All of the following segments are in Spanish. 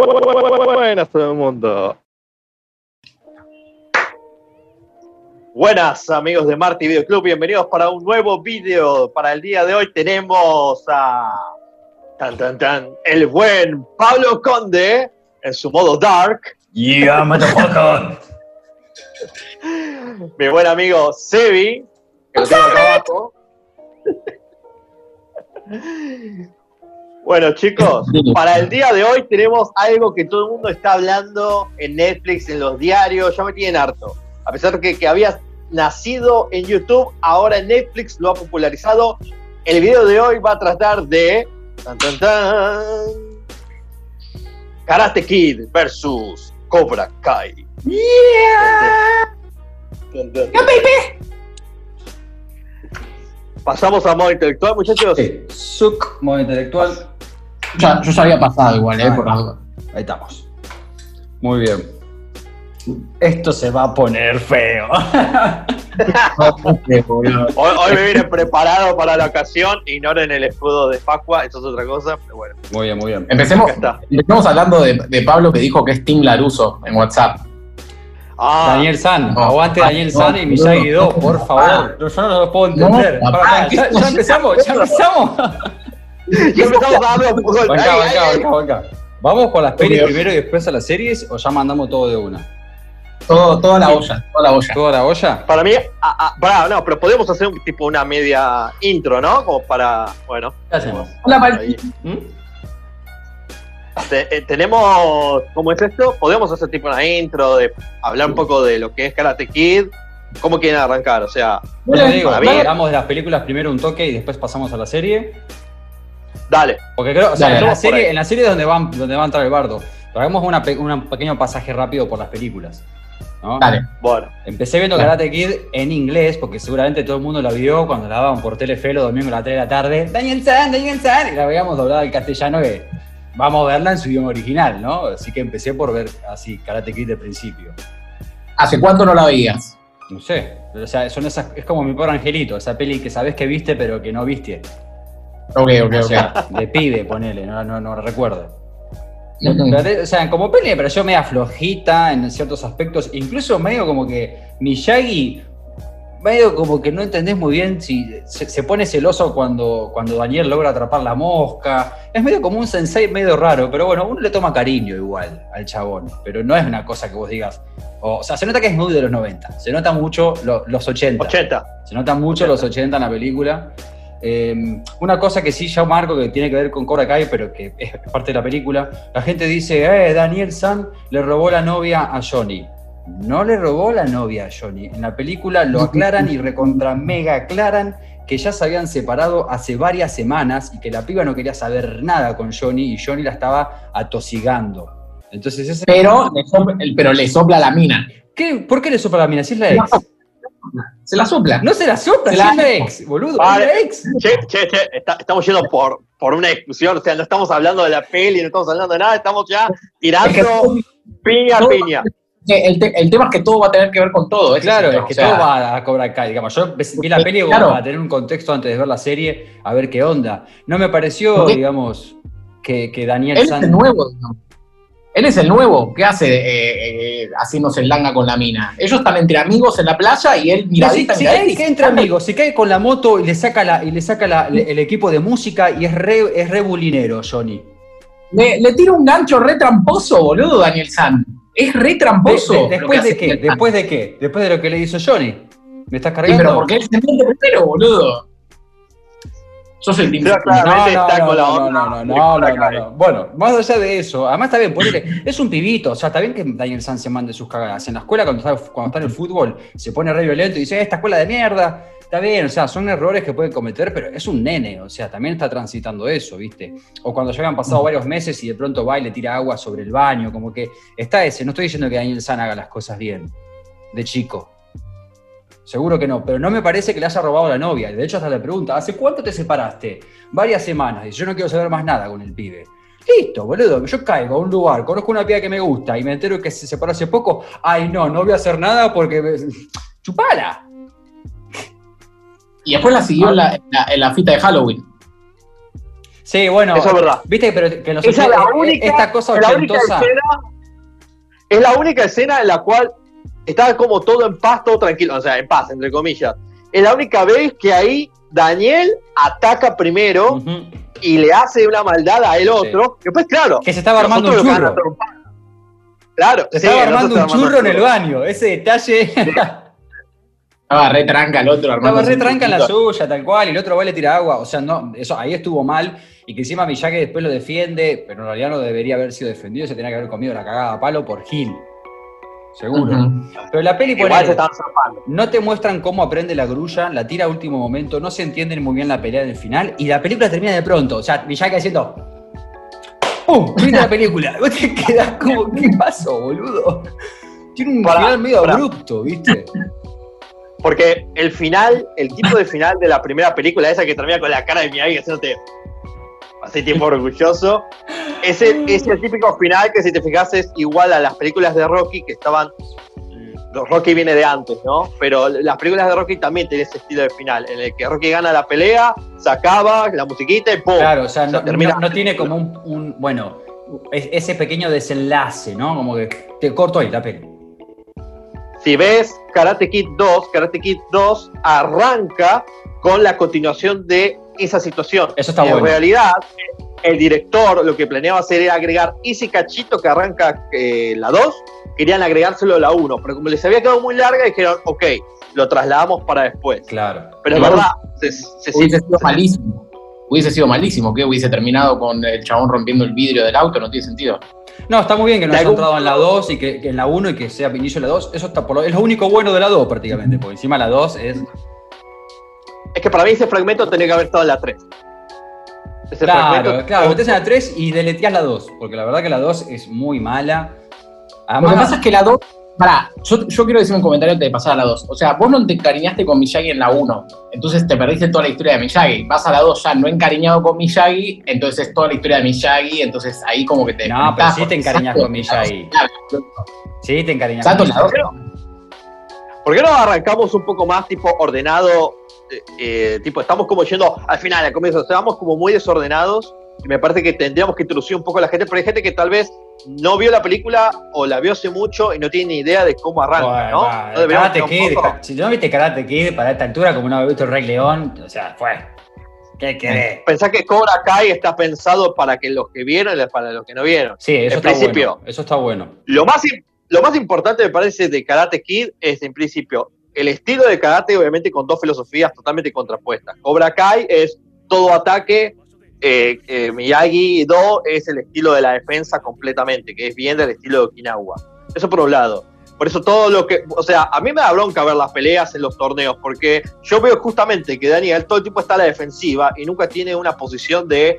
Buenas todo el mundo. Buenas amigos de Marty Video Club, bienvenidos para un nuevo video. Para el día de hoy tenemos a tan tan tan el buen Pablo Conde en su modo dark. Yeah, motherfucker. Mi buen amigo Sebi, que lo tengo acá abajo. Bueno, chicos, para el día de hoy tenemos algo que todo el mundo está hablando en Netflix, en los diarios, ya me tienen harto. A pesar de que, que había nacido en YouTube, ahora en Netflix lo ha popularizado. El video de hoy va a tratar de tan, tan, tan, Karate Kid versus Cobra Kai. Tan, tan, tan. Pasamos a modo intelectual, muchachos. Sí, Suk, modo intelectual. Ya- yo ya había pasado igual, eh, Ahí por duda. Ahí estamos. Muy bien. Esto se va a poner feo. boludo. Hoy, hoy me vine preparado para la ocasión. Ignoren el escudo de Facua, eso es otra cosa. Pero bueno, Muy bien, muy bien. Empecemos, empecemos hablando de, de Pablo que dijo que es Tim Laruso en WhatsApp. Ah, Daniel San, No, aguante no, Daniel San y Miyagi no, 2, por no, favor. Yo no lo puedo entender. Pará, ¿qué ya, ya empezamos, ya empezamos. ya empezamos a darle un poco. ¿Vamos con las pelis primero y después a las series o ya mandamos todo de una? Todo, toda la olla, toda la olla. ¿Toda la olla? Para mí, ah, ah, pará, no, pero podemos hacer un tipo una media intro, ¿no? Como para, bueno. ¿Qué hacemos? Hola. ¿Mm? Te- eh, tenemos, ¿cómo es esto? Podemos hacer tipo una intro de hablar un poco de lo que es Karate Kid. ¿Cómo quieren arrancar? O sea, Yo te digo, hablamos de las películas primero un toque y después pasamos a la serie. dale. Porque creo, o sea, Dale, en, la serie, ahí. en la serie es donde, van, donde va a entrar el bardo. Pero hagamos una un pequeño pasaje rápido por las películas. ¿no? Dale. Bueno, Empecé viendo Dale. Karate Kid en inglés, porque seguramente todo el mundo la vio cuando la daban por Telefe los domingos a las 3 de la tarde. Daniel San, Daniel San. Y la veíamos doblada al castellano que vamos a verla en su idioma original, ¿no? Así que empecé por ver así Karate Kid de principio. ¿Hace cuánto no la veías? No sé, o sea, son esas, es como mi pobre angelito, esa peli que sabes que viste pero que no viste. Ok, ok, O ok. sea, de pibe, ponele, no, no, no recuerdo. O sea, como peli me pareció media flojita en ciertos aspectos, incluso medio como que Miyagi, medio como que no entendés muy bien si se, se pone celoso cuando, cuando Daniel logra atrapar la mosca. Es medio como un sensei medio raro, pero bueno, uno le toma cariño igual al chabón, pero no es una cosa que vos digas. O, o sea, se nota que es muy de los 90, se nota mucho lo- los 80. 80. Se nota mucho los 80 en la película. Eh, una cosa que sí ya marco que tiene que ver con Cobra Kai, pero que es parte de la película. La gente dice, eh, Daniel San le robó la novia a Johnny. No le robó la novia a Johnny. En la película lo aclaran y recontra mega aclaran que ya se habían separado hace varias semanas y que la piba no quería saber nada con Johnny y Johnny la estaba atosigando. Entonces, ese- Pero, le sopla, el- pero le sopla la mina. ¿Qué? ¿por qué le sopla la mina? Si es la ex. Se la sopla. No se la sopla, Se si la- es la ex, boludo. Vale. Es la ex. Che, che, che, está- estamos yendo por, por una discusión, o sea, no estamos hablando de la peli, no estamos hablando de nada, estamos ya Es que tirando piña a piña. El, te- el tema es que todo va a tener que ver con todo. Claro, es que o sea, todo va a Cobra Kai. Digamos, yo vi la peli como Claro. para tener un contexto antes de ver la serie, a ver qué onda. No me pareció, digamos, que, que Daniel Él es el nuevo. digamos. Él es el nuevo. ¿Qué hace eh, eh, haciéndose el langa con la mina? Ellos están entre amigos en la playa y él si, miradita, si miradita, cae, y- cae entre amigos, si cae con la moto y le saca, la, y le saca la- le- el equipo de música y es re, es re bulinero, Johnny. Le, le tira un gancho re tramposo, boludo, Daniel San. Es re tramposo. de- lo que ¿Después de qué? ¿Después de qué? Después de lo que le hizo Johnny. ¿Me estás Sí, cargando? pero porque él se mete primero, boludo. Yo soy Tim Pero San. claro, Claramente no, está no, con la no, onda no, no, no, no, no. Bueno, más allá de eso, además está bien, ponele, es un pibito, o sea, está bien que Daniel San se mande sus cagadas. En la escuela, cuando está, cuando está en el fútbol, se pone re violento y dice, "Eh, esta escuela de mierda. Está bien, o sea, son errores que puede cometer, pero es un nene, o sea, también está transitando eso, ¿viste? O cuando ya habían pasado varios meses y de pronto va y le tira agua sobre el baño, como que está ese. No estoy diciendo que Daniel San haga las cosas bien, de chico. Seguro que no, pero no me parece que le haya robado a la novia. De hecho, hasta le pregunta, ¿hace cuánto te separaste? Varias semanas. Dice, yo no quiero saber más nada con el pibe. Listo, boludo. Yo caigo a un lugar, conozco una piba que me gusta y me entero que se separó hace poco. Ay, no, no voy a hacer nada porque. me- ¡Chupala! Y después la siguió en la, en la- en la fita de Halloween. Sí, bueno. Eso es verdad. Viste, pero que en los Esa es la ochenta- única- esta cosa es la única ochentosa. escena- es la única escena en la cual está como todo en paz, todo tranquilo, o sea, en paz, entre comillas. Es la única vez que ahí Daniel ataca primero y le hace una maldad a el otro. Después, claro. Que se estaba armando un churro. Claro, Se sí, estaba armando un estaba churro en el baño. Ese detalle. Estaba re tranca el otro, armando Estaba re tranca en la suya, tal cual, y el otro va y le tira agua. O sea, no, eso ahí estuvo mal. Y que encima Miyagi después lo defiende, pero en realidad no debería haber sido defendido, se tenía que haber comido la cagada a palo por Gil. Seguro. Pero la peli Igual ponele, no te muestran cómo aprende la grulla, la tira a último momento, no se entienden muy bien la pelea del final, y la película termina de pronto. O sea, Miyagi haciendo. ¡Pum! Termina la película. Vos te quedás como, ¿qué pasó, boludo? Tiene un Pará, final medio pará. abrupto, ¿viste? Porque el final, el tipo de final de la primera película, esa que termina con la cara de Miyagi haciéndote así tipo orgulloso, ese es el típico final que si te fijas es igual a las películas de Rocky que estaban. mm, Rocky viene de antes, ¿no? Pero las películas de Rocky también tienen ese estilo de final, en el que Rocky gana la pelea, se acaba, la musiquita y ¡pum! Claro, o sea, no, termina- no- no tiene como un, un- bueno, es- ese pequeño desenlace, ¿no? Como que te corto ahí la peli. Si ves Karate Kid 2, Karate Kid 2 arranca con la continuación de esa situación. Eso está en bueno. realidad, el director lo que planeaba hacer era agregar ese cachito que arranca eh, la 2, querían agregárselo a la 1, pero como les había quedado muy larga, dijeron, ok, lo trasladamos para después. Claro. Pero es verdad, se, se- Hubiese se- sido malísimo. Hubiese sido malísimo que hubiese terminado con el chabón rompiendo el vidrio del auto, no tiene sentido. No, está muy bien que no haya entrado en la 2 y que, que en la 1 y que sea inicio de la 2. Eso está por lo, es lo único bueno de la 2 prácticamente, porque encima la 2 es. es que para mí ese fragmento tenía que haber estado en la 3. Ese Claro, fragmento- claro, metés en la 3 y deleteás la 2, porque la verdad que la 2 es muy mala. Lo que Además, pasa es que la 2. Pará, yo, yo quiero decir un comentario antes de pasar a la 2. O sea, vos no te encariñaste con Miyagi en la 1, entonces te perdiste toda la historia de Miyagi. Vas a la 2 ya no encariñado con Miyagi, entonces es toda la historia de Miyagi, entonces ahí como que te. No, pero sí te Sato- con Miyagi. Sí, te encariñas. Con la 2. ¿Por qué no arrancamos un poco más tipo ordenado? Eh, tipo, estamos como yendo al final, al comienzo, estamos como muy desordenados y me parece que tendríamos que introducir un poco a la gente, porque hay gente que tal vez no vio la película o la vio hace mucho y no tiene ni idea de cómo arranca, ¿no? va, ¿No deberíamos Karate Kid, si no viste Karate Kid para esta altura, como no había visto el Rey León, o sea, fue. ¿Qué querés? Pensá que Cobra Kai está pensado para que los que vieron y para los que no vieron. Sí, eso En está principio. bueno. Eso está bueno. Lo más, lo más importante, me parece, de Karate Kid es, en principio, el estilo de karate, obviamente, con dos filosofías totalmente contrapuestas. Cobra Kai es todo ataque, eh, eh, Miyagi-Do es el estilo de la defensa completamente, que es bien del estilo de Okinawa. Eso por un lado. Por eso todo lo que, o sea, a mí me da bronca ver las peleas en los torneos, porque yo veo justamente que Daniel todo el tiempo está a la defensiva y nunca tiene una posición de,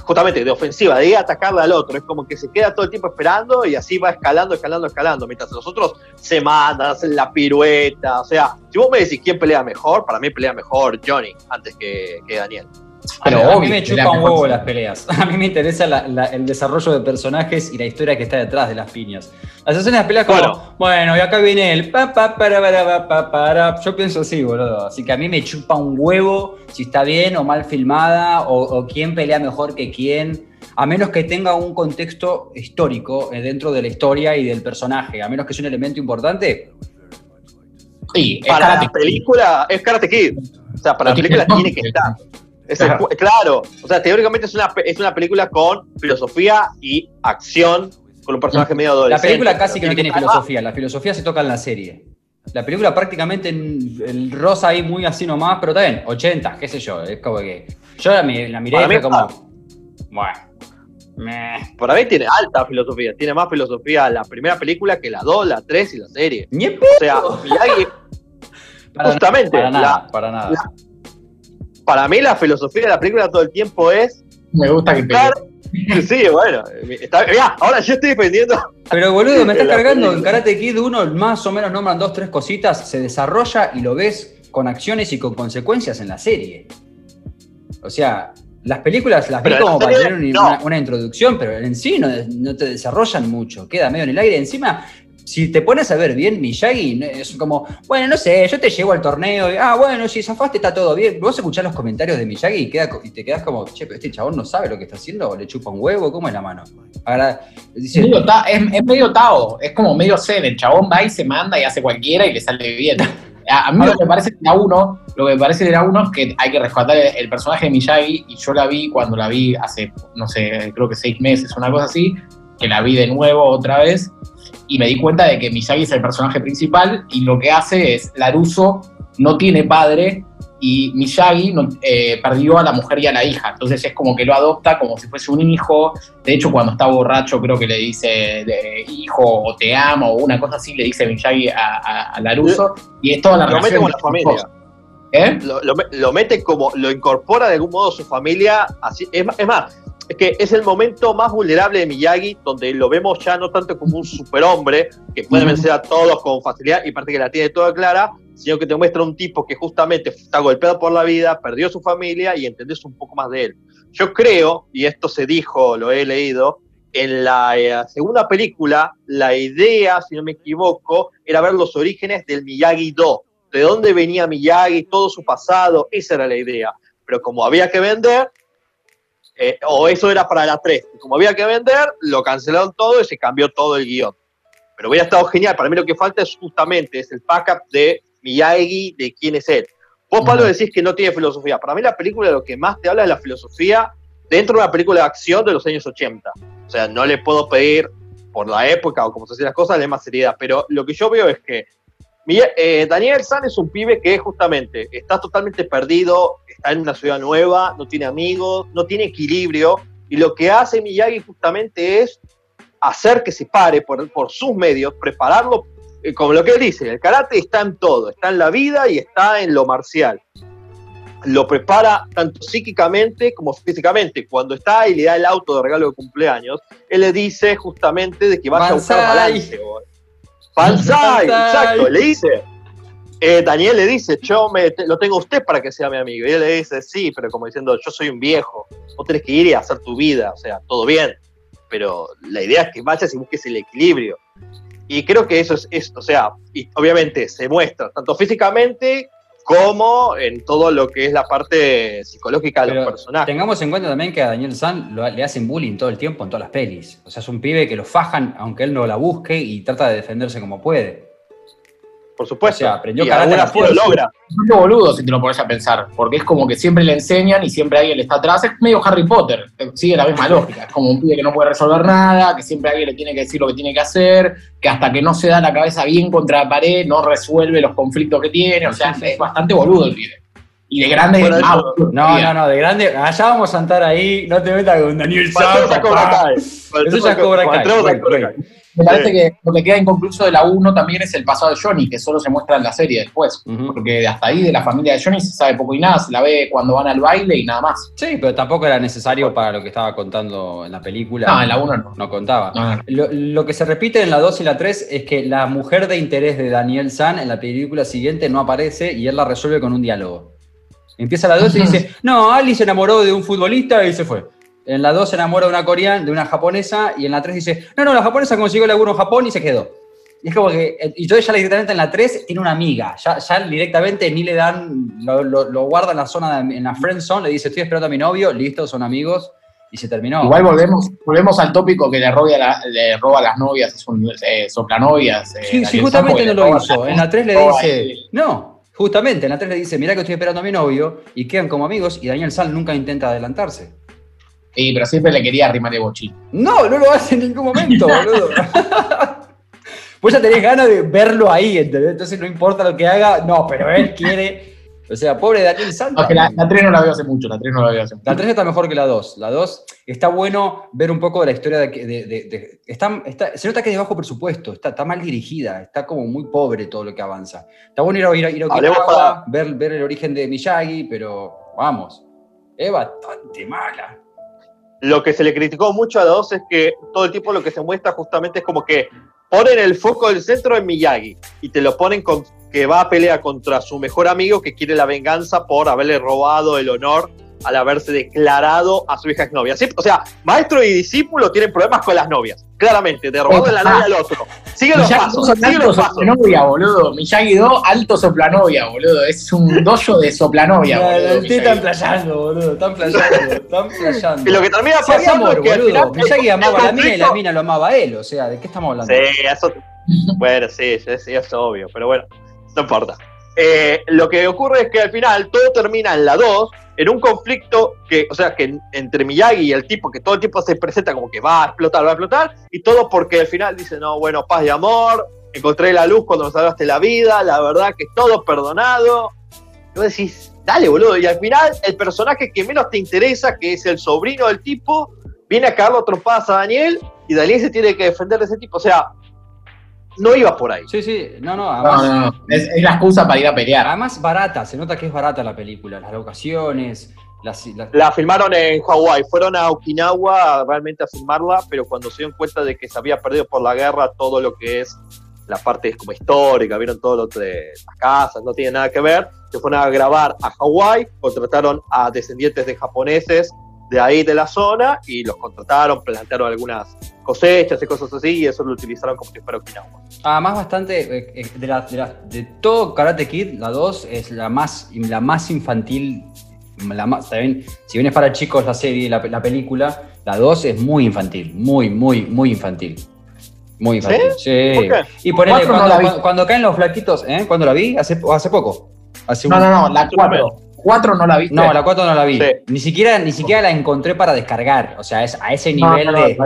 justamente, de ofensiva, de atacarle al otro. Es como que se queda todo el tiempo esperando y así va escalando, escalando, escalando. Mientras los otros se mandan, hacen la pirueta. O sea, si vos me decís quién pelea mejor, para mí pelea mejor Johnny antes que, que Daniel. A, mí- a mí obvio, me chupa un huevo las peleas. A mí me interesa la- la- el desarrollo de personajes y la historia que está detrás de las piñas. Las escenas de peleas como, Bueno. bueno, y acá viene el pa, pa, para, para, pa, pa, para. Yo pienso así, boludo. Así que a mí me chupa un huevo si está bien o mal filmada o, o quién pelea mejor que quién. A menos que tenga un contexto histórico eh, dentro de la historia y del personaje. A menos que sea un elemento importante. Sí, Para la película es Karate Kid. O sea, para la película tiene que- estar. Es Claro. o sea, teóricamente es una, es una película con filosofía y acción, con un personaje medio La adolescente. película casi que no tiene filosofía, la filosofía se toca en la serie. La película prácticamente en- el rosa ahí muy así nomás, pero también, 80, qué sé yo, es como que. Yo la, la miré y fue como. Bueno. meh. Para mí tiene alta filosofía, tiene más filosofía la primera película que la 2, la 3 y la serie. Ni O sea, Miyagi, Para- justamente, Para nada, la- para nada. la- para mí la filosofía de la película todo el tiempo es Me gusta que Sí, bueno, está, mirá, ahora yo estoy defendiendo Pero boludo, me estás cargando. En película. Karate Kid 1 más o menos nombran dos, tres cositas, se desarrolla y lo ves con acciones y con consecuencias en la serie. O sea, las películas las vi Pero en la como para tener una, no. una- una introducción, pero en sí no, no te desarrollan mucho, queda medio en el aire. Encima, si te pones a ver bien, Miyagi es como, bueno, no sé, yo te llevo al torneo, y, ah, bueno, si zafaste está todo bien. Vos escuchás los comentarios de Miyagi y, queda, y te quedas como, che, pero este chabón no sabe lo que está haciendo, o le chupa un huevo, ¿cómo es la mano? Ahora, es, medio Tao, es como medio zen, el chabón va y se manda y hace cualquiera y le sale bien. A, mí lo que me parece la uno, lo que me parece de la uno es que hay que rescatar el, personaje de Miyagi, y yo la vi cuando la vi hace, no sé, creo que seis meses, una cosa así, que la vi de nuevo otra vez, y me di cuenta de que Miyagi es el personaje principal y lo que hace es, Laruso no tiene padre y Miyagi eh, perdió a la mujer y a la hija, entonces es como que lo adopta como si fuese un hijo, de hecho cuando está borracho creo que le dice hijo o te amo o una cosa así, le dice Miyagi a, a, Laruso y es toda la Lo mete con la familia. ¿Eh? Lo, mete como, lo incorpora de algún modo a su familia, así, es, es más, que es el momento más vulnerable de Miyagi, donde lo vemos ya no tanto como un superhombre que puede vencer a todos con facilidad y parece que la tiene toda clara, sino que te muestra un tipo que justamente está golpeado por la vida, perdió su familia y entendés un poco más de él. Yo creo, y esto se dijo, lo he leído, en la eh, segunda película, la idea, si no me equivoco, era ver los orígenes del Miyagi Do, de dónde venía Miyagi, todo su pasado, esa era la idea. Pero como había que vender, eh, o eso era para la 3. Como había que vender, lo cancelaron todo y se cambió todo el guion. Pero hubiera estado genial. Para mí lo que falta es justamente es el backup de Miyagi, de quién es él. Vos, Pablo, decís que no tiene filosofía. Para mí la película lo que más te habla es la filosofía dentro de una película de acción de los años 80. O sea, no le puedo pedir por la época o como se hacían las cosas, de más seriedad. Pero lo que yo veo es que eh, Daniel San es un pibe que justamente está totalmente perdido, está en una ciudad nueva, no tiene amigos, no tiene equilibrio, y lo que hace Miyagi justamente es hacer que se pare por, por sus medios, prepararlo, eh, como lo que él dice, el karate está en todo, está en la vida y está en lo marcial. Lo prepara tanto psíquicamente como físicamente. Cuando está y le da el auto de regalo de cumpleaños, él le dice justamente de que vaya a buscar balance. Banzai, exacto, le dice, eh, Daniel le dice, yo me, lo tengo a usted para que sea mi amigo. Y él le dice, sí, pero como diciendo, yo soy un viejo, vos tenés que ir y hacer tu vida, o sea, todo bien, pero la idea es que vayas y busques el equilibrio. Y creo que eso es, es o sea, y obviamente se muestra tanto físicamente como en todo lo que es la parte psicológica de los personajes. Tengamos en cuenta también que a Daniel San le hacen bullying todo el tiempo en todas las pelis. O sea, es un pibe que lo fajan aunque él no la busque y trata de defenderse como puede. Por supuesto. O sea, aprendió y karate lo logra. Es un boludo si te lo pones a pensar, porque es como que siempre le enseñan y siempre alguien le está atrás. Es medio Harry Potter, sigue la misma lógica. Es como un pibe que no puede resolver nada, que siempre alguien le tiene que decir lo que tiene que hacer, que hasta que no se da la cabeza bien contra la pared no resuelve los conflictos que tiene. O sea, es bastante boludo el pibe. Y de grande bueno, No, no, no, de grande. Allá vamos a andar ahí. No te metas con Daniel Santos. Eso ya cobra Kai. Me parece que lo que queda inconcluso de la 1 también es el pasado de Johnny, que solo se muestra en la serie después. Porque hasta ahí de la familia de Johnny se sabe poco y nada, se la ve cuando van al baile y nada más. Sí, pero tampoco era necesario para lo que estaba contando en la película. No, en la 1 no. No contaba. Lo, que se repite en la 2 y la 3 es que la mujer de interés de Daniel San en la película siguiente no aparece y él la resuelve con un diálogo. Empieza la 2 y dice, no, Ali se enamoró de un futbolista y se fue. En la 2 se enamora de una coreana, de una japonesa, y en la 3 dice, no, no, la japonesa consiguió el laburo en Japón y se quedó. Y es como que, y entonces ya directamente en la 3 tiene una amiga, ya, ya directamente ni le dan, lo, lo, guarda en la zona, en la friend zone, le dice, estoy esperando a mi novio, listo, son amigos, y se terminó. Igual volvemos, volvemos al tópico que le roba, le roba a las novias, es un eh, soplanovias. Eh, sí, sí, justamente no lo hizo. En la 3 le dice, no, justamente, en la 3 le dice, mirá que estoy esperando a mi novio, y quedan como amigos, y Daniel Sal nunca intenta adelantarse. Sí, pero siempre le quería arrimar de bochín. No, no lo hace en ningún momento, boludo. Vos ya tenés ganas de verlo ahí, ¿entendés? Entonces no importa lo que haga, no, pero él quiere. O sea, pobre Daniel Santos. la, 3 no la veo hace mucho, la 3 no la veo hace mucho. La 3 está mejor que la 2. La 2 está bueno ver un poco de la historia de. de, está, se nota que es de bajo presupuesto, está, está, mal dirigida, está como muy pobre todo lo que avanza. Está bueno ir a, ir a, ir a ver, ver el origen de Miyagi, pero vamos, es bastante mala. Lo que se le criticó mucho a dos es que todo el tiempo lo que se muestra justamente es como que ponen el foco del centro en Miyagi y te lo ponen con que va a pelear contra su mejor amigo que quiere la venganza por haberle robado el honor al haberse declarado a su hija exnovia. ¿sí? O sea, maestro y discípulo tienen problemas con las novias, claramente, de robarle la novia al otro. Sigue los Miyagi pasos, sigue alto los pasos. soplanovia, boludo. Miyagi 2, alto soplanovia, boludo. Es un dojo de soplanovia, No, boludo. Miyagi. están playando, boludo. Están playando, están playando. Y lo que termina Si había pasando amor, es que boludo. final. Miyagi amaba a la mina y la mina lo amaba a él. O sea, ¿de qué estamos hablando? Sí, eso. Bueno, sí, sí, sí, es obvio, pero bueno, no importa. Eh, lo que ocurre es que al final todo termina en la 2, en un conflicto que, o sea, que entre Miyagi y el tipo, que todo el tiempo se presenta como que va a explotar, va a explotar, y todo porque al final dice, no, bueno, paz y amor, encontré la luz cuando me salvaste la vida, la verdad que todo perdonado. Y vos decís, dale, boludo, y al final el personaje que menos te interesa, que es el sobrino del tipo, viene a cagarlo trompadas a Daniel, y Daniel se tiene que defender de ese tipo, o sea, no iba por ahí. Sí, sí. No, no. No, Además, no, no. Es, es la excusa para ir a pelear. además barata. Se nota que es barata la película. Las locaciones, las, las- La filmaron en Hawái, fueron a Okinawa realmente a filmarla, pero cuando se dieron cuenta de que se había perdido por la guerra todo lo que es la parte como histórica, vieron todo lo de las casas, no tiene nada que ver, se fueron a grabar a Hawái, contrataron a descendientes de japoneses de ahí de la zona y los contrataron, plantaron algunas cosechas y cosas así y eso lo utilizaron como si fuera Okinawa. Además, bastante. eh, eh, de, la- de la- de todo Karate Kid, la 2 es la más, la más infantil. La más, también, si bien es para chicos la serie, la, la película, la 2 es muy infantil. Muy, muy, muy infantil. Muy infantil. Sí. ¿Por qué? Y ponele, Cuatro no cuando, caen los flaquitos, ¿eh? ¿Cuándo la vi? Hace, hace poco. Hace No, un- no, no, la 4. 4 no la viste. No, la 4 no la vi. Sí. Ni siquiera, ni siquiera la encontré para descargar. O sea, es a ese nivel no, no, de. no.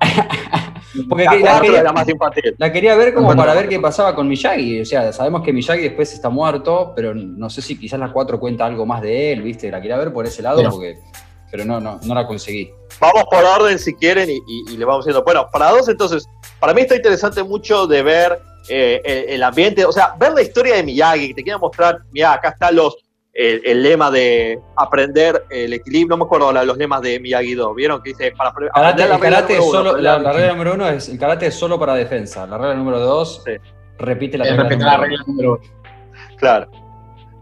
Porque La la quería- era más infantil. La quería ver como para ver qué pasaba con Miyagi. O sea, sabemos que Miyagi después está muerto, pero no sé si quizás la 4 cuenta algo más de él, ¿viste? La quería ver por ese lado, Pero- porque, pero no, no, no la conseguí. Vamos por orden si quieren y, y- y le vamos diciendo. Bueno, para dos, entonces, para mí está interesante mucho de ver eh, el, el ambiente, o sea, ver la historia de Miyagi, que te quiero mostrar, mira, acá están los, el, el lema de aprender el equilibrio, no me acuerdo los lemas de Miyagi 2, ¿vieron? Que dice, para Karate, aprender la el regla karate uno, solo, la, la regla número uno es el karate es solo para defensa. La regla número dos Sí. repite la regla la número regla número 8. Claro.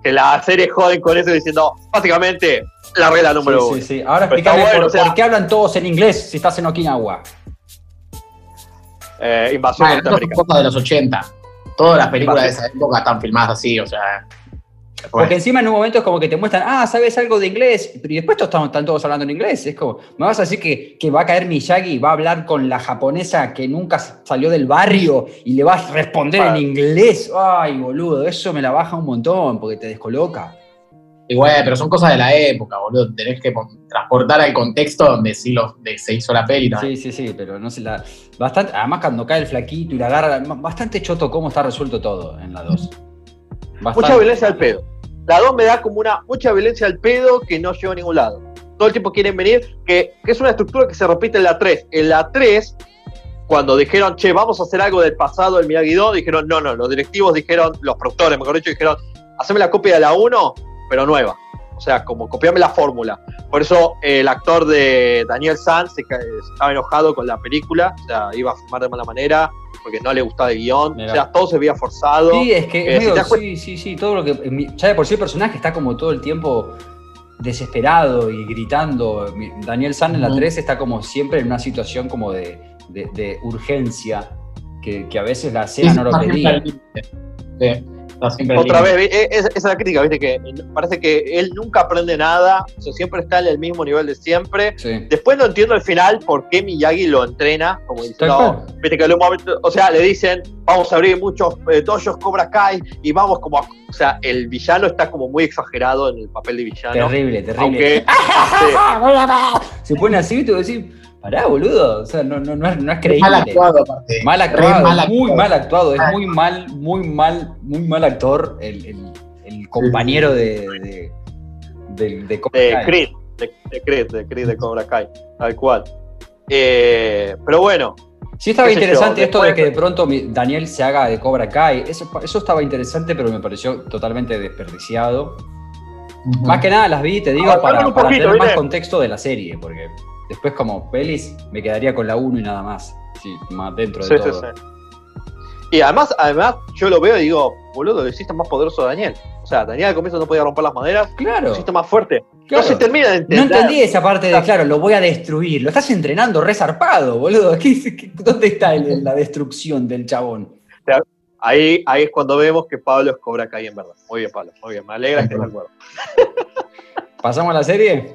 Que la serie joden con eso diciendo, básicamente, la regla número Sí, uno. sí, sí. Ahora explícame bueno, por, o sea- por qué hablan todos en inglés si estás en Okinawa. Eh, invasión es norteamericana. de los 80. Todas las películas de esa época están filmadas así, o sea. Porque encima en un momento es como que te muestran, ah, sabes algo de inglés, pero y después todos están, todos hablando en inglés. Es como, ¿me vas a decir que, que va a caer Miyagi y va a hablar con la japonesa que nunca salió del barrio y le vas a responder en inglés? Ay, boludo, eso me la baja un montón porque te descoloca. Igual, pero son cosas de la época, boludo. Tenés que transportar al contexto donde sí lo, de- se hizo la peli también. Sí, sí, sí, pero no sé, la, bastante, además cuando cae el flaquito y la agarra, bastante choto cómo está resuelto todo en la 2. Mucha violencia al pedo. La 2 me da como una mucha violencia al pedo que no lleva a ningún lado. Todo el tiempo quieren venir, que, que es una estructura que se repite en la 3. En la 3, cuando dijeron, che, vamos a hacer algo del pasado del Miyagi-Do, dijeron, no, no, los directivos dijeron, los productores, mejor dicho, dijeron, haceme la copia de la 1, pero nueva. O sea, como copiame la fórmula. Por eso eh, el actor de Daniel San se, estaba enojado con la película, o sea, iba a filmar de mala manera, porque no le gustaba el guion, Mirá. o sea, todo se veía forzado. Sí, es que Eh, es si sí, sí, sí, todo lo que. mi- Ya de por sí el personaje está como todo el tiempo desesperado y gritando. Daniel San en la Ujú. 3 está como siempre en una situación como de, de- de urgencia, que, que a veces la escena no lo pedía. Sí, Otra vez, eh, es- esa es la crítica, viste, que parece que él nunca aprende nada, o sea, siempre está en el mismo nivel de siempre. Sí. Después no entiendo al final por qué Miyagi lo entrena, como diciendo, cual. viste que en un momento, o sea, le dicen, vamos a abrir muchos eh, dojos Cobra Kai y vamos como a, o sea, el villano está como muy exagerado en el papel de villano. Terrible, terrible. Aunque hace- Se pone así y te voy a decir, pará, boludo. O sea, no, no, no es, no es creíble. Mal actuado, aparte. Mal actuado, mal muy mal actuado, es Ah. muy mal, muy mal, muy mal actor el, el- el compañero de, de, de, de Cobra de Kai. Creed, de, de Creed, de Creed de Cobra Kai, tal cual. Eh, pero bueno, Sí estaba interesante esto de que de pronto Daniel se haga de Cobra Kai. Eso, eso estaba interesante, pero me pareció totalmente desperdiciado. Más que nada las vi, te digo, Ah, para, poquito, tener más contexto de la serie, porque después como pelis me quedaría con la 1 y nada más. Sí, más dentro de Sí, sí, todo. sí. Y además, además, yo lo veo y digo, boludo, lo hiciste más poderoso a Daniel. O sea, Daniel al comienzo no podía romper las maderas, lo Claro. hiciste más fuerte. no se termina de No entender. entendí esa parte de, claro, lo voy a destruir. Lo estás entrenando resarpado, boludo. ¿Qué- qué- ¿Dónde está el- la destrucción del chabón? Ahí, ahí es cuando vemos que Pablo es Cobra Kai en verdad. Muy bien, Pablo. Muy bien. Me alegra que estés de acuerdo. ¿Pasamos a la serie?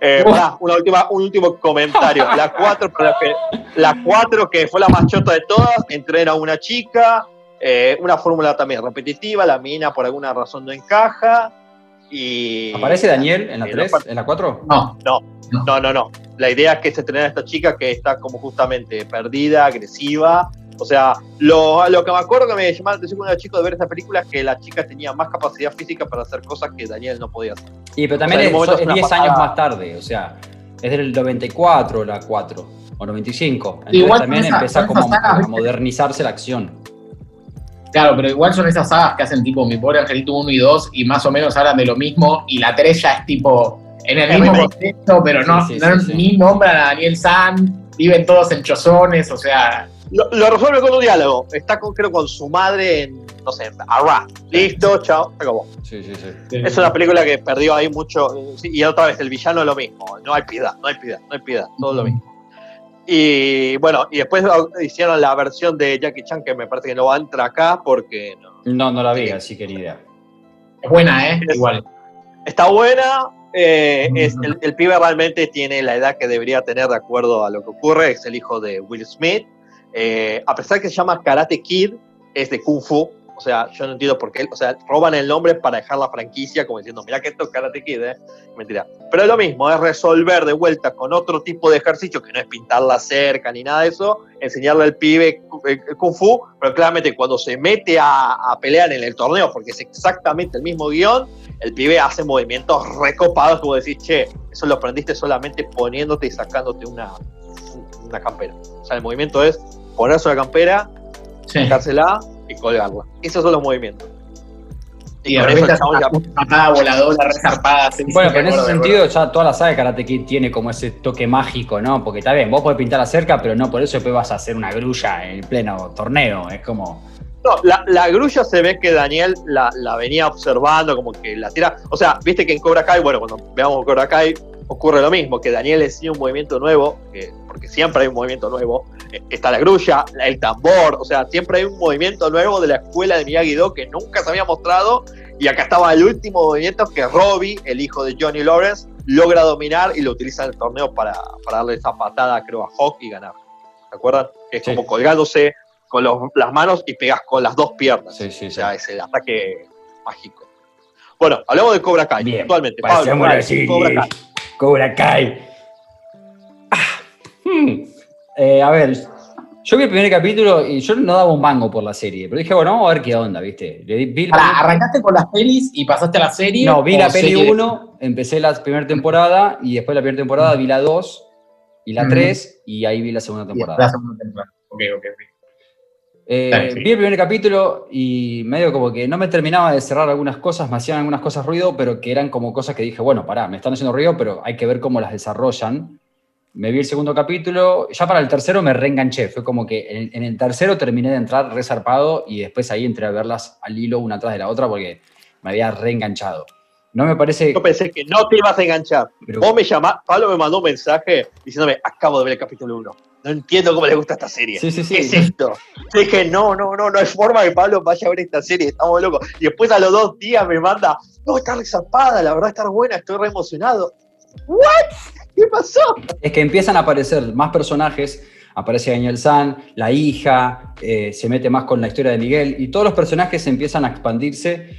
Eh, una última, un último comentario. La 4, que, la cuatro, que fue la más chota de todas, entrena a una chica, eh, una fórmula también repetitiva, la mina por alguna razón no encaja. Y. ¿Aparece Daniel en la Eh, 3? no, ¿En la 4? No, No, no, no. La idea es que se entrena a esta chica que está como justamente perdida, agresiva. O sea, lo, lo que me acuerdo que me llamaba la atención cuando era chico de ver esta película es que la chica tenía más capacidad física para hacer cosas que Daniel no podía hacer. Y pero también O sea, en es, un momento es es una 10 patada. años más tarde, o sea, es del 94 la 4, o 95. Entonces Igual también esa- empieza como sagas, a modernizarse la acción. claro, pero igual son esas sagas que hacen tipo Mi Pobre Angelito 1 y 2 y más o menos hablan de lo mismo y la 3 ya es tipo en el mismo contexto, pero no, Sí, sí, no- sí, sí. ni nombran a Daniel San, viven todos en chozones, o sea, Lo, lo resuelve con un diálogo. Está con, creo con su madre en, no sé, Arra. Listo, chao, acabó. Sí, sí, sí. Es una película que perdió ahí mucho. y otra vez, el villano lo mismo. No hay piedad, no hay piedad, no hay piedad. Todo lo mismo. Y bueno, y después hicieron la versión de Jackie Chan que me parece que no va a entrar acá porque no, No, no la vi, así que ni idea. es buena, ¿eh? Es- Igual. Está buena. eh, Mm. es- el, el pibe realmente tiene la edad que debería tener de acuerdo a lo que ocurre. Es el hijo de Will Smith. Eh, a pesar que se llama Karate Kid, es de Kung Fu. O sea, yo no entiendo por qué. O sea, roban el nombre para dejar la franquicia como diciendo, mira que esto es Karate Kid, ¿eh? Mentira. Pero es lo mismo, es resolver de vuelta con otro tipo de ejercicio que no es pintar la cerca ni nada de eso, enseñarle al pibe eh, Kung Fu, pero claramente cuando se mete a, pelear en el torneo, porque es exactamente el mismo guion, el pibe hace movimientos recopados, como decís, che, eso lo aprendiste solamente poniéndote y sacándote una, una campera. O sea, el movimiento es ponerse la campera, Sí. sacársela y colgarla. Esos son los movimientos. Y de con eso una patada voladora resarpada. sí, sí, Bueno, pero en ese sentido ya toda la saga de Karate Kid tiene como ese toque mágico, ¿no? Porque está bien, vos podés pintar la cerca, pero no por eso después vas a hacer una grulla en pleno torneo. Es como... No, la, la grulla se ve que Daniel la, la venía observando, como que la tira. O sea, viste que en Cobra Kai, bueno, cuando veamos Cobra Kai, ocurre lo mismo, que Daniel le enseña un movimiento nuevo, que- porque siempre hay un movimiento nuevo. Eh, Está la grulla, la- el tambor, o sea, siempre hay un movimiento nuevo de la escuela de Miyagi-Do que nunca se había mostrado. Y acá estaba el último movimiento que Robbie, el hijo de Johnny Lawrence, logra dominar y lo utiliza en el torneo para, para darle esa patada, creo, a Hawk y ganar. ¿Se acuerdan? Es Sí. como colgándose con los- las manos y pegas con las dos piernas. Sí, sí, O sea, es el ataque mágico. Bueno, hablamos de Cobra Kai, Bien, actualmente. Serie. Cobra Kai. Cobra Kai. Ah, hmm. Eh, a ver, yo vi el primer capítulo y yo no daba un mango por la serie, pero dije, bueno, vamos a ver qué onda, ¿viste? Le di- Pará, ¿arrancaste con las pelis y pasaste a la serie? no, vi la peli serie de- 1, empecé la primera temporada y después de la primera temporada vi la 2 y la Ujú. 3 y ahí vi la segunda temporada. La segunda temporada. Ok, ok, ok. Eh, sí. Vi el primer capítulo y medio como que no me terminaba de cerrar algunas cosas, me hacían algunas cosas ruido, pero que eran como cosas que dije, bueno, pará, me están haciendo ruido, pero hay que ver cómo las desarrollan. Me vi el segundo capítulo, ya para el tercero me reenganché, fue como que en, en el tercero terminé de entrar resarpado y después ahí entré a verlas al hilo una tras de la otra porque me había reenganchado. No me parece... Yo pensé que no te ibas a enganchar. pero- Vos me llamás, Pablo me mandó un mensaje diciéndome, acabo de ver el capítulo 1. No entiendo cómo le gusta esta serie. Sí, sí, sí. ¿Qué es esto? Yo dije, no, no, no, no hay forma que Pablo vaya a ver esta serie, estamos locos. Y después a los dos días me manda, no, está resarpada, la verdad está buena, estoy re emocionado. ¿What? ¿Qué pasó? Es que empiezan a aparecer más personajes. Aparece Daniel San, la hija, eh, se mete más con la historia de Miguel y todos los personajes empiezan a expandirse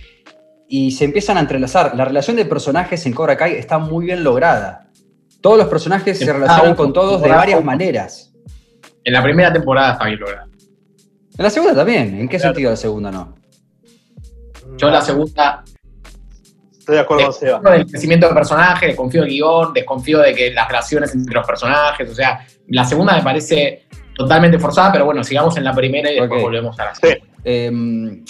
y se empiezan a entrelazar. La relación de personajes en Cobra Kai está muy bien lograda. Todos los personajes se relacionan con todos de varias maneras. En la primera temporada está bien logrado. En la segunda también. ¿En qué Claro. sentido la segunda no? Yo la segunda, Estoy de acuerdo con Seba. desconfío del crecimiento del personaje, desconfío del guion, desconfío de que las relaciones entre los personajes, o sea, la segunda me parece totalmente forzada, pero bueno, sigamos en la primera y después volvemos a la Sí. segunda. Eh,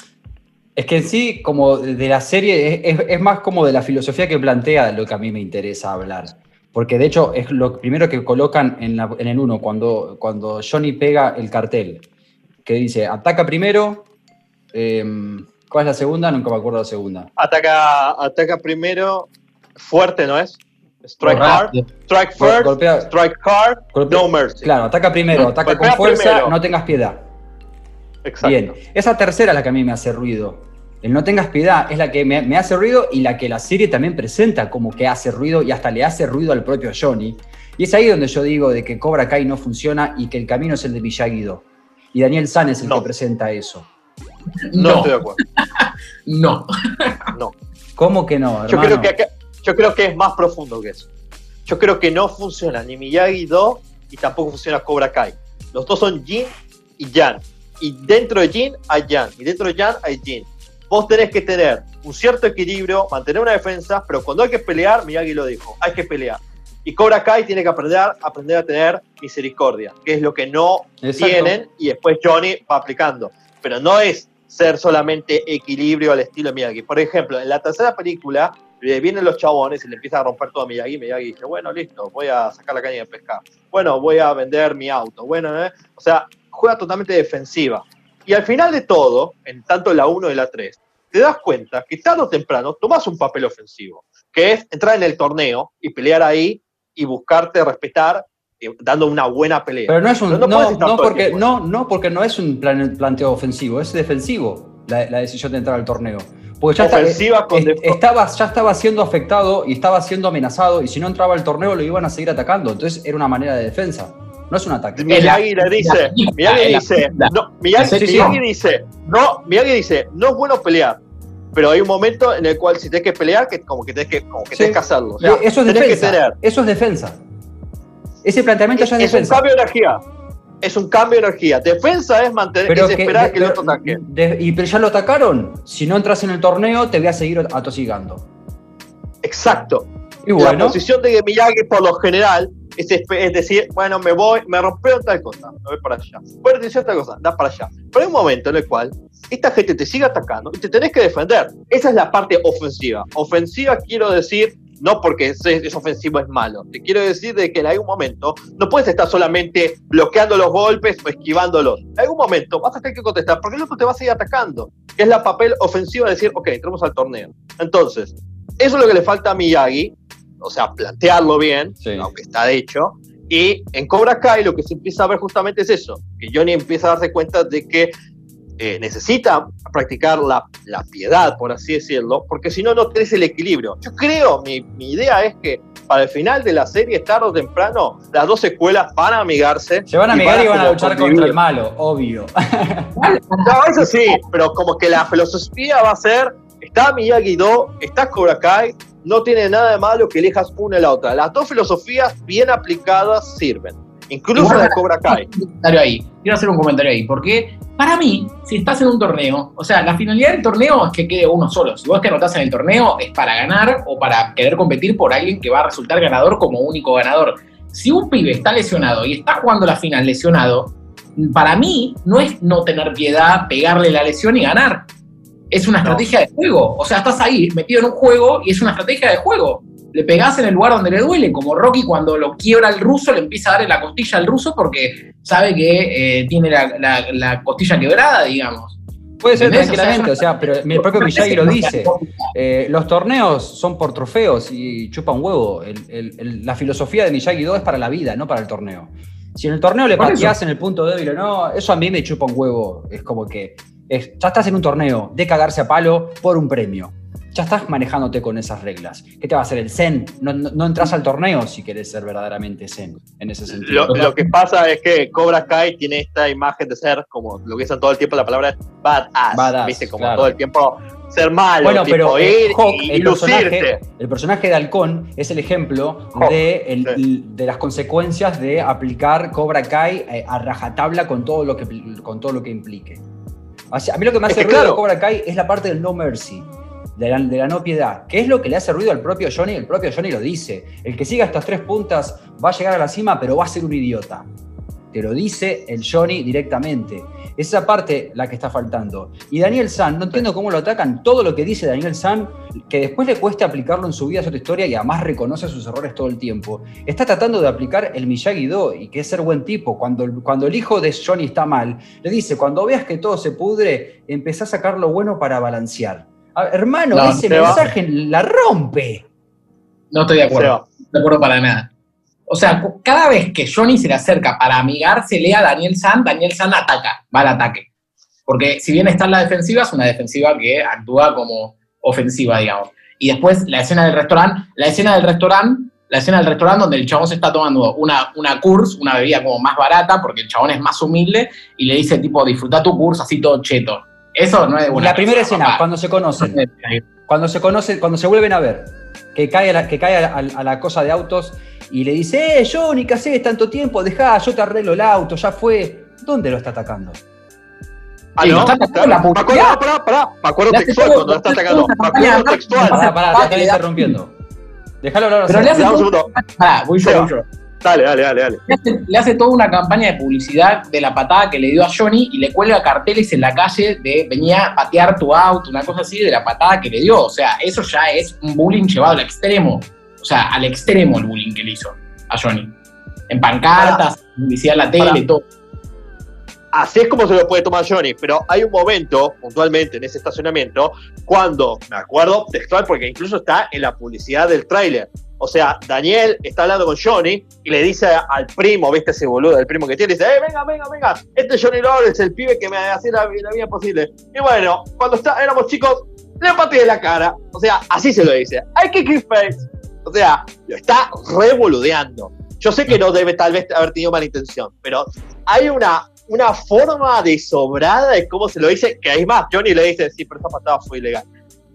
es que en sí, como de la serie, es, más como de la filosofía que plantea lo que a mí me interesa hablar. Porque de hecho es lo primero que colocan en, la- en el 1, cuando, cuando Johnny pega el cartel, que dice, ataca primero, eh, ¿cuál es la segunda? Nunca me acuerdo la segunda. Ataca, ataca primero. fuerte, ¿no es? Strike hard, strike first, Golpea- strike hard, golpea- no mercy. Claro, ataca primero, ataca con fuerza, primero. no tengas piedad. Exacto. Bien, esa tercera es la que a mí me hace ruido. El no tengas piedad es la que me, me hace ruido y la que la serie también presenta como que hace ruido y hasta le hace ruido al propio Johnny. Y es ahí donde yo digo de que Cobra Kai no funciona y que el camino es el de Miyagi-Do. Y Daniel San es el No. que presenta eso. No, No, estoy de acuerdo. no. No. ¿Cómo que no, Yo creo que, acá- yo creo que es más profundo que eso. Yo creo que no funciona ni Miyagi-Do y tampoco funciona Cobra Kai. Los dos son Jin y Yan. Y dentro de Jin hay Yan. Y dentro de Yan hay Jin. Vos tenés que tener un cierto equilibrio, mantener una defensa, pero cuando hay que pelear, Miyagi lo dijo, hay que pelear. Y Cobra Kai tiene que aprender, aprender a tener misericordia, que es lo que no Exacto. tienen y después Johnny va aplicando. Pero no es ser solamente equilibrio al estilo Miyagi. Por ejemplo, en la tercera película eh, vienen los chabones y le empiezan a romper todo a Miyagi. Miyagi dice, bueno, listo, voy a sacar la caña de pescar. Bueno, voy a vender mi auto. Bueno, ¿eh? o sea, juega totalmente defensiva. Y al final de todo, en tanto la 1 y la 3, te das cuenta que tarde o temprano tomas un papel ofensivo, que es entrar en el torneo y pelear ahí y buscarte respetar eh, dando una buena pelea. Pero no es un. No, no el porque, no, no porque no es un plan- planteo ofensivo, es defensivo la, la decisión de entrar al torneo. Porque ya, está- Ofensiva con es- estaba, ya estaba siendo afectado y estaba siendo amenazado, y si no entraba al torneo lo iban a seguir atacando. Entonces era una manera de defensa, no es un ataque. Miyagi le dice, Miyagi dice, no, Miyagi, dice, no, Miyagi dice, no es bueno pelear, pero hay un momento en el cual si tienes que pelear, que como que tienes que, como que, que hacerlo. O sea, eso es tenés defensa. que tener. Eso es defensa. Ese planteamiento Es, ya es, es un defensa. cambio de energía. Es un cambio de energía. Defensa es mantener, Pero es que, esperar que el otro ataque. de- y pero ya lo atacaron. Si no entras en el torneo, te voy a seguir atosigando. Exacto. Y La posición de Miyagi por lo general es, espe- es decir, bueno, me voy, me rompieron tal cosa, me voy para allá. Hicieron tal cosa, da para allá. Pero hay un momento en el cual esta gente te sigue atacando y te tenés que defender. Esa es la parte ofensiva. Ofensiva quiero decir, no porque es, es ofensivo es malo. Te quiero decir de que en algún momento no puedes estar solamente bloqueando los golpes o esquivándolos. En algún momento vas a tener que contestar porque el otro te va a seguir atacando. Que es la papel ofensiva de decir, ok, entremos al torneo. Entonces, eso es lo que le falta a Miyagi, o sea, plantearlo bien, Sí. aunque está hecho. Y en Cobra Kai lo que se empieza a ver justamente es eso, que Johnny empieza a darse cuenta de que eh, necesita practicar la, la piedad, por así decirlo, porque si no, no tenés el equilibrio. Yo creo, mi, mi idea es que para el final de la serie, tarde o temprano, las dos escuelas van a amigarse. se van a amigar y van a como luchar contra el malo, obvio. No, eso sí, pero como que la filosofía va a ser, está Miyagi-Do, está Cobra Kai, no tiene nada de malo que elijas una y la otra. Las dos filosofías bien aplicadas sirven, incluso la de Cobra Kai. ahí. Quiero hacer un comentario ahí, porque para mí, si estás en un torneo, o sea, la finalidad del torneo es que quede uno solo. Si vos te anotás en el torneo, es para ganar o para querer competir por alguien que va a resultar ganador como único ganador. Si un pibe está lesionado y está jugando la final lesionado, para mí no es no tener piedad, pegarle la lesión y ganar. Es una No. estrategia de juego. O sea, estás ahí metido en un juego y es una estrategia de juego le pegás en el lugar donde le duele, como Rocky cuando lo quiebra el ruso, le empieza a dar en la costilla al ruso porque sabe que eh, tiene la, la- la costilla quebrada, digamos. Puede ser ¿Entendés? O sea, tranquilamente, o sea, pero el propio Miyagi lo dice. Eh, los torneos son por trofeos y chupa un huevo. El- el- el- la filosofía de Miyagi-Do es para la vida, no para el torneo. Si en el torneo le pateás en el punto débil o no, eso a mí me chupa un huevo. Es como que es- ya estás en un torneo de cagarse a palo por un premio. Ya estás manejándote con esas reglas. ¿Qué te va a hacer el Zen? No, no, no entras al torneo si querés ser verdaderamente Zen, en ese sentido. Lo, lo que pasa es que Cobra Kai tiene esta imagen de ser, como lo que dicen todo el tiempo, la palabra badass, Badass, ¿viste? Como claro. todo el tiempo ser malo, Bueno, tipo, pero ir Hawk, y, el, personaje, el personaje de Halcón es el ejemplo Hawk, de, el- sí. de las consecuencias de aplicar Cobra Kai eh, a rajatabla con todo lo que, con todo lo que implique. A mí lo que me Es hace que ruido de claro. Cobra Kai es la parte del no mercy, de la, de la no piedad, que es lo que le hace ruido al propio Johnny. El propio Johnny lo dice. El que siga estas tres puntas va a llegar a la cima, pero va a ser un idiota. Te lo dice el Johnny directamente. Esa parte la que está faltando. Y Daniel San, no entiendo cómo lo atacan. Todo lo que dice Daniel San, que después le cueste aplicarlo en su vida es otra historia y además reconoce sus errores todo el tiempo. Está tratando de aplicar el Miyagi-Do y que es ser buen tipo. Cuando, cuando el hijo de Johnny está mal, le dice, cuando veas que todo se pudre, empezá a sacar lo bueno para balancear. A hermano, No, ese va- mensaje la rompe. No estoy de acuerdo. No estoy de acuerdo para nada. O sea, cada vez que Johnny se le acerca para amigársele a Daniel San, Daniel San ataca, va al ataque. Porque si bien está en la defensiva, es una defensiva que actúa como ofensiva, digamos. Y después la escena del restaurante, la escena del restaurante, la escena del restaurante donde el chabón se está tomando una, una curse, una bebida como más barata, porque el chabón es más humilde, y le dice tipo, disfruta tu curse así todo cheto. Eso no es buena La primera escena, cuando se conocen, cuando se conocen, cuando se vuelven a ver, que cae a la, que cae a, la- a la cosa de autos y le dice, eh, Johnny, ¿qué haces tanto tiempo? Dejá, yo te arreglo el auto, ya fue. ¿Dónde lo está atacando? Ah, no, lo está atacando la me acuerdo, publicidad. pará, pará, me acuerdo Le hace textual cuando lo está atacando. acuerdo textual. Pará, pará, te da- interrumpiendo. Déjalo hablar. Pero le hace un segundo. Pará, voy yo, voy yo. Dale, dale, dale, dale. Le hace, le hace toda una campaña de publicidad de la patada que le dio a Johnny y le cuelga carteles en la calle de venía a patear tu auto, una cosa así, de la patada que le dio. O sea, eso ya es un bullying llevado al extremo. O sea, al extremo el bullying que le hizo a Johnny. En pancartas, publicidad en la tele, Pará. todo. Así es como se lo puede tomar Johnny, pero hay un momento, puntualmente, en ese estacionamiento, cuando, me acuerdo textual, porque incluso está en la publicidad del tráiler. O sea, Daniel está hablando con Johnny y le dice al primo, ¿viste ese boludo, el primo que tiene? Dice, eh, venga, venga, venga, este es Johnny Lawrence, el pibe que me hacía la, vida posible. Y bueno, cuando está, éramos chicos, le pateé la cara. O sea, así se lo dice. Hay que keep face. O sea, lo está revoludeando. Yo sé que no debe tal vez haber tenido mala intención, pero hay una, una forma de sobrada de cómo se lo dice, que hay más, Johnny le dice, sí, pero esa patada fue ilegal.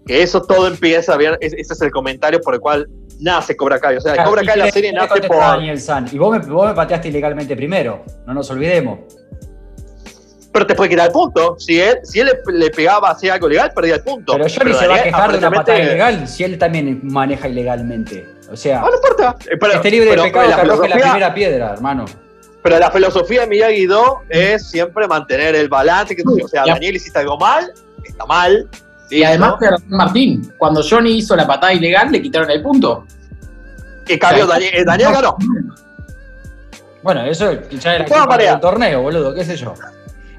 Que eso todo empieza a ver, ese es el comentario por el cual nace Cobra Kai. O sea, Cobra Y Kai la serie nace por... Daniel San. Y vos me, vos me pateaste ilegalmente primero, no nos olvidemos. Pero te puede quitar el punto. Si él, si él le, le pegaba así algo legal, perdía el punto. Pero Johnny se va a quejar de una patada ilegal si él también maneja ilegalmente. O sea, No, no importa. Eh, pero- esté libre pero de pecado la que arroje la primera piedra, hermano. Pero la filosofía de Miyagi-Do es siempre mantener el balance. Que, o sea, Ya. Daniel hiciste algo mal, está mal. Y además, ¿no? Martín, cuando Johnny hizo la patada ilegal, le quitaron el punto. que cambió. Daniel, eh, Daniel ganó. Bueno, eso ya era del torneo, boludo, qué sé yo.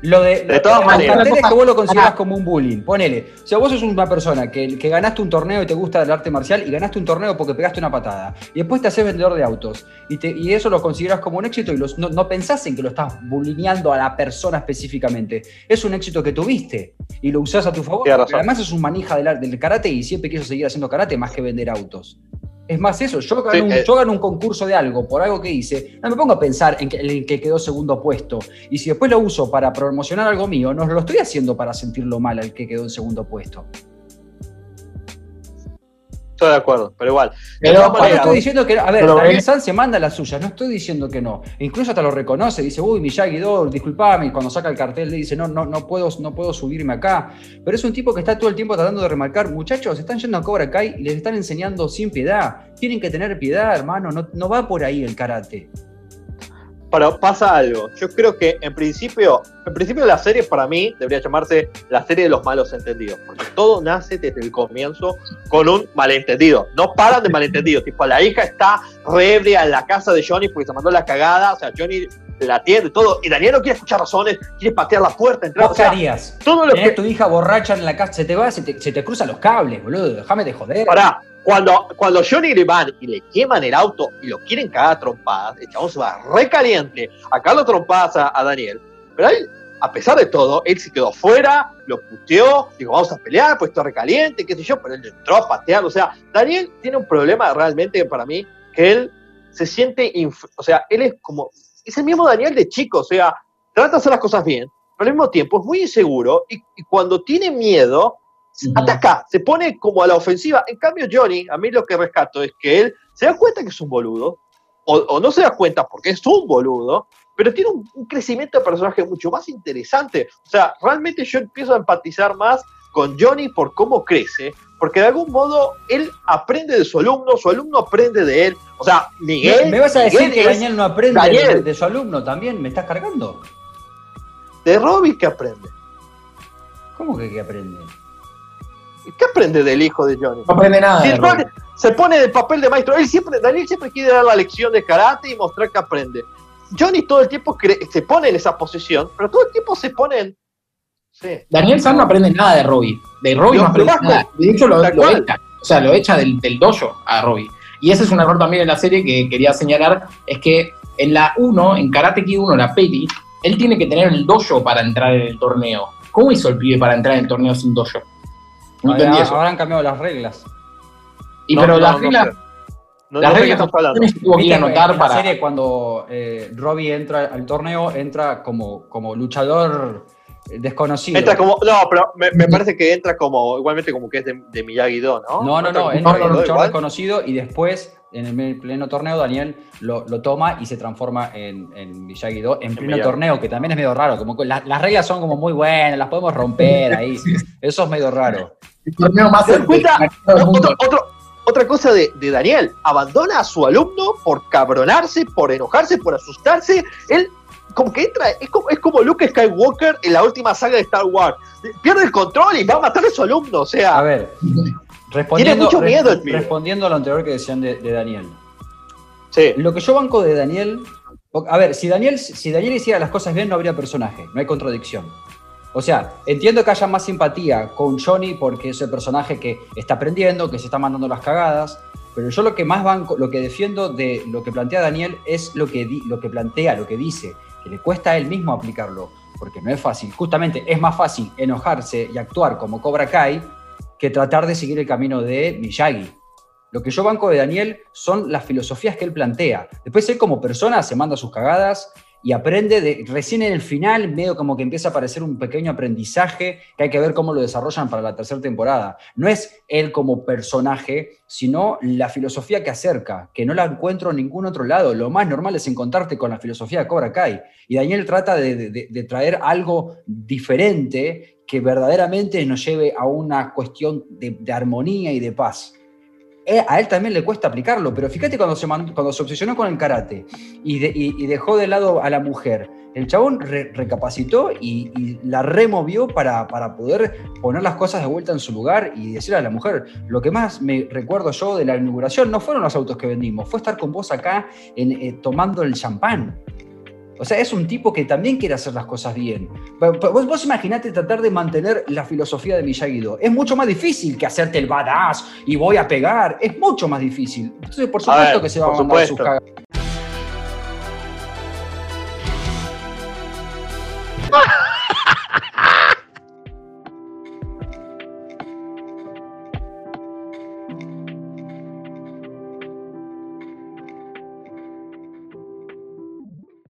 Lo de, De todas maneras. carteles que vos lo considerás como un bullying. Ponele, o sea, vos sos una persona que, que ganaste un torneo y te gusta el arte marcial y ganaste un torneo porque pegaste una patada. Y después te haces vendedor de autos. Y, te- y eso lo considerás como un éxito y los- no, no pensás en que lo estás bullyingando a la persona específicamente. Es un éxito que tuviste y lo usás a tu favor. Además es un manija del, del karate y siempre quiso seguir haciendo karate más que vender autos. Es más eso, yo gano, Sí, un, eh. yo gano un concurso de algo por algo que hice, no me pongo a pensar en que, en el que quedó segundo puesto. Y si después lo uso para promocionar algo mío, no lo estoy haciendo para sentirlo mal al que quedó en segundo puesto. Estoy de acuerdo, pero igual. Pero No estoy diciendo que, a ver, ve- Sanz se manda la suya, no estoy diciendo que no. Incluso hasta lo reconoce, dice, uy, Miyagi-Do, disculpame, y cuando saca el cartel le dice, no, no, no puedo, no puedo subirme acá. Pero es un tipo que está todo el tiempo tratando de remarcar, muchachos, están yendo a Cobra Kai y les están enseñando sin piedad. Tienen que tener piedad, hermano, no, no va por ahí el karate. Pero pasa algo. Yo creo que en principio, en principio la serie para mí debería llamarse la serie de los malos entendidos, porque todo nace desde el comienzo con un malentendido. No paran de malentendidos. Tipo, la hija está re ebria en la casa de Johnny porque se mandó la cagada. O sea, Johnny la atiende todo. Y Daniel no quiere escuchar razones, quiere patear la puerta, entrar. ¿Vos O sea, harías? todo lo Tenés que. tu hija borracha en la casa, se te va, se te, se te cruzan los cables, boludo, déjame de joder. Pará, cuando, cuando Johnny le van y le queman el auto y lo quieren cagar a trompadas, el chabón se va re caliente a cagarlo a trompadas a, a Daniel. Pero él, a pesar de todo, él se quedó fuera, lo puteó, dijo, vamos a pelear, pues esto recaliente, qué sé yo, pero él entró a patear. O sea, Daniel tiene un problema realmente para mí, que él se siente, o sea, él es como, es el mismo Daniel de chico, o sea, trata de hacer las cosas bien, pero al mismo tiempo es muy inseguro y, y cuando tiene miedo, ataca, se pone como a la ofensiva. En cambio, Johnny, a mí lo que rescato es que él se da cuenta que es un boludo, o, o no se da cuenta porque es un boludo, pero tiene un, un crecimiento de personaje mucho más interesante. O sea, realmente yo empiezo a empatizar más con Johnny por cómo crece, porque de algún modo él aprende de su alumno, su alumno aprende de él. O sea, Miguel. ¿Me vas a decir Miguel que Daniel no aprende Daniel. de, de su alumno también? ¿Me estás cargando? de Robbie que aprende. ¿Cómo que, que aprende? ¿Qué aprende del hijo de Johnny? No aprende nada. Si de se pone el papel de maestro. Él siempre, Daniel siempre quiere dar la lección de karate y mostrar que aprende. Johnny todo el tiempo se pone en esa posición, pero todo el tiempo se pone en. Sí. Daniel San no aprende nada de Robbie. De Robbie no aprende nada. De hecho, lo, lo echa. O sea, lo echa del, del dojo a Robbie. Y ese es un error también en la serie que quería señalar, es que en la 1, en Karate Kid 1, la peli, él tiene que tener el dojo para entrar en el torneo. ¿Cómo hizo el pibe para entrar en el torneo sin dojo? No entendí eso. Habrán cambiado las reglas. Y pero las reglas... las reglas tuvo que anotar para... la serie cuando eh, Robbie entra al torneo, entra como, como luchador desconocido. Entra como, no, pero me, parece que entra como, igualmente como que es de, de Miyagi-Do, ¿no? No, no, no, entra como luchador desconocido y después, en el pleno torneo, Daniel lo, toma y se transforma en, en Miyagi-Do en pleno torneo, que también es medio raro, como las reglas son como muy buenas, las podemos romper ahí, eso es medio raro. El torneo más otra cosa de, de, Daniel, abandona a su alumno por cabronarse, por enojarse, por asustarse. Él como que entra, es como, es como Luke Skywalker en la última saga de Star Wars. Pierde el control y va a matar a su alumno, o sea. A ver, respondiendo, mucho miedo respondiendo a lo anterior que decían de, Daniel. Sí. Lo que yo banco de Daniel. A ver, si Daniel, si Daniel hiciera las cosas bien, no habría personaje, no hay contradicción. O sea, entiendo que haya más simpatía con Johnny porque es el personaje que está aprendiendo, que se está mandando las cagadas, pero yo lo que más banco, lo que defiendo de lo que plantea Daniel es lo que, lo que plantea, lo que dice que le cuesta a él mismo aplicarlo, porque no es fácil. Justamente es más fácil enojarse y actuar como Cobra Kai que tratar de seguir el camino de Miyagi. Lo que yo banco de Daniel son las filosofías que él plantea. Después él como persona se manda sus cagadas y aprende de, recién en el final, medio como que empieza a aparecer un pequeño aprendizaje que hay que ver cómo lo desarrollan para la tercera temporada. No es él como personaje, sino la filosofía que acerca, que no la encuentro en ningún otro lado. Lo más normal es encontrarte con la filosofía de Cobra Kai. Y Daniel trata de, traer algo diferente que verdaderamente nos lleve a una cuestión de armonía y de paz. Eh, a él también le cuesta aplicarlo, pero fíjate cuando se, cuando se obsesionó con el karate y, dejó de lado a la mujer, el chabón recapacitó y, la removió para, para, poder poner las cosas de vuelta en su lugar y decirle a la mujer, lo que más me recuerdo yo de la inauguración no fueron los autos que vendimos, fue estar con vos acá en, eh, tomando el champán. O sea, es un tipo que también quiere hacer las cosas bien. Vos, vos imaginate tratar de mantener la filosofía de Miyagi-Do. Es mucho más difícil que hacerte el badass y voy a pegar. Es mucho más difícil. Entonces, por supuesto que se va a mandar sus